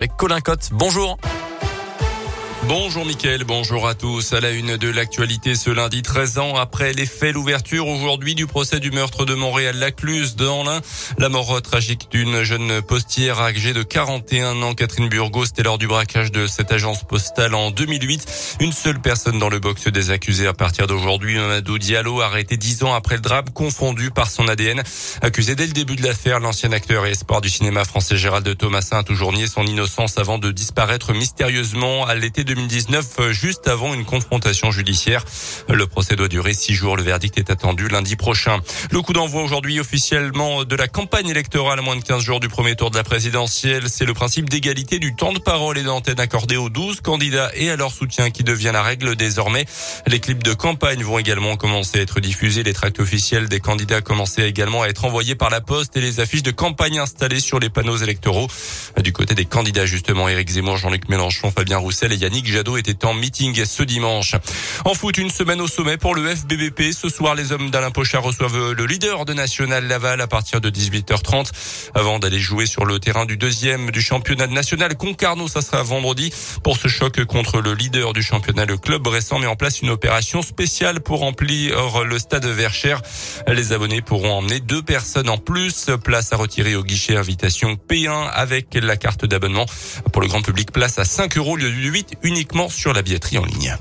Avec Colin Cotte. Bonjour. Bonjour Mickaël, bonjour à tous. À la une de l'actualité ce lundi 13 ans après les faits, l'ouverture aujourd'hui du procès du meurtre de Montréal-Lacluse dans l'Ain. La mort tragique d'une jeune postière âgée de 41 ans, Catherine Burgos, c'était lors du braquage de cette agence postale en 2008. Une seule personne dans le box des accusés à partir d'aujourd'hui, Mamadou Diallo, arrêté dix ans après le drame, confondu par son ADN. Accusé dès le début de l'affaire, l'ancien acteur et espoir du cinéma français Gérald Thomasin a toujours nié son innocence avant de disparaître mystérieusement à l'été 2019, euh, juste avant une confrontation judiciaire. Le procès doit durer six jours. Le verdict est attendu lundi prochain. Le coup d'envoi aujourd'hui officiellement de la campagne électorale à moins de 15 jours du premier tour de la présidentielle. C'est le principe d'égalité du temps de parole et d'antenne accordé aux 12 candidats et à leur soutien qui devient la règle désormais. Les clips de campagne vont également commencer à être diffusés. Les tracts officiels des candidats commencé également à être envoyés par la poste et les affiches de campagne installées sur les panneaux électoraux. Du côté des candidats, justement, Éric Zemmour, Jean-Luc Mélenchon, Fabien Roussel et Yannick Jadot était en meeting ce dimanche. En foot, une semaine au sommet pour le FBBP. Ce soir, les hommes d'Alain Pochard reçoivent le leader de National Laval à partir de 18h30 avant d'aller jouer sur le terrain du deuxième du championnat national Concarneau. Ça sera vendredi pour ce choc contre le leader du championnat. Le club récent met en place une opération spéciale pour remplir le stade Verchères. Les abonnés pourront emmener deux personnes en plus. Place à retirer au guichet invitation P1 avec la carte d'abonnement. Pour le grand public, place à 5 euros lieu de 8 uniquement sur la billetterie en ligne.